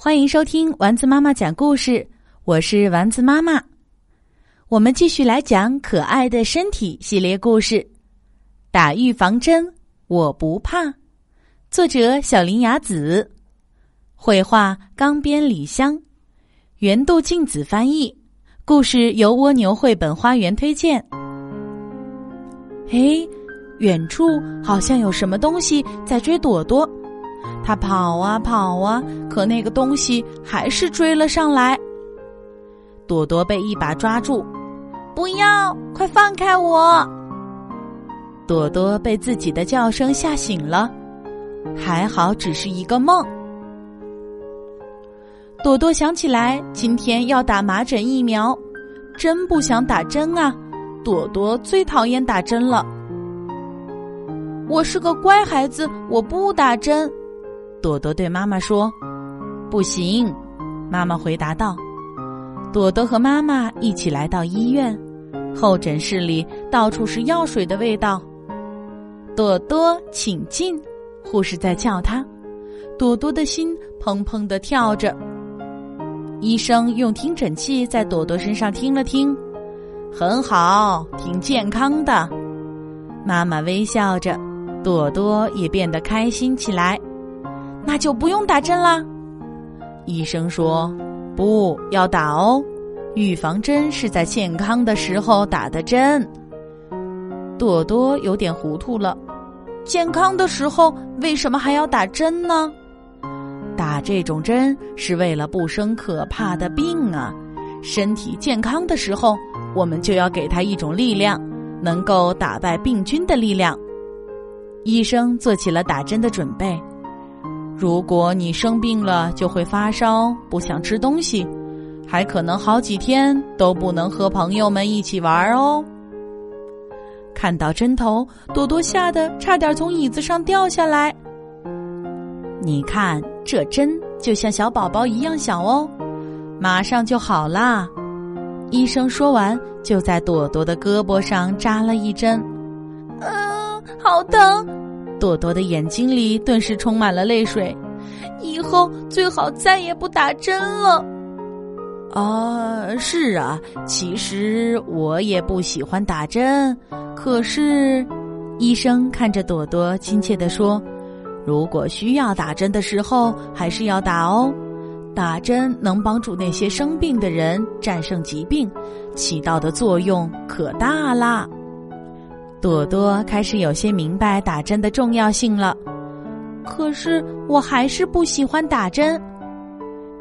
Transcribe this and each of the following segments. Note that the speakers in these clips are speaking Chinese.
欢迎收听丸子妈妈讲故事，我是丸子妈妈。我们继续来讲可爱的身体系列故事，《打预防针我不怕》。作者：小林雅子，绘画：冈边李香，原度静子翻译。故事由蜗牛绘本花园推荐。嘿，远处好像有什么东西在追朵朵，他跑啊跑啊，可那个东西还是追了上来。朵朵被一把抓住，不要，快放开我！朵朵被自己的叫声吓醒了，还好只是一个梦。朵朵想起来今天要打麻疹疫苗，真不想打针啊！朵朵最讨厌打针了。我是个乖孩子，我不打针。朵朵对妈妈说：“不行。”妈妈回答道。朵朵和妈妈一起来到医院，候诊室里到处是药水的味道。朵朵，请进！护士在叫她。朵朵的心砰砰的跳着。医生用听诊器在朵朵身上听了听，很好，挺健康的。妈妈微笑着，朵朵也变得开心起来。那就不用打针啦。医生说：“不要打哦，预防针是在健康的时候打的针。”朵朵有点糊涂了，健康的时候为什么还要打针呢？打这种针是为了不生可怕的病啊！身体健康的时候，我们就要给他一种力量，能够打败病菌的力量。医生做起了打针的准备。如果你生病了，就会发烧，不想吃东西，还可能好几天都不能和朋友们一起玩哦。看到针头，朵朵吓得差点从椅子上掉下来。你看，这针就像小宝宝一样小哦，马上就好啦。医生说完，就在朵朵的胳膊上扎了一针。嗯，好疼！朵朵的眼睛里顿时充满了泪水。以后最好再也不打针了。啊，是啊，其实我也不喜欢打针，可是，医生看着朵朵，亲切地说。如果需要打针的时候，还是要打哦。打针能帮助那些生病的人战胜疾病，起到的作用可大啦。朵朵开始有些明白打针的重要性了。可是我还是不喜欢打针，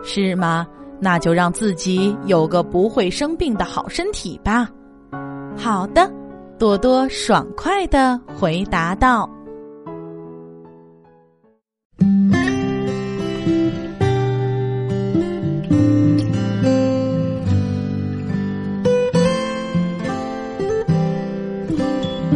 是吗？那就让自己有个不会生病的好身体吧。好的，朵朵爽快的回答道。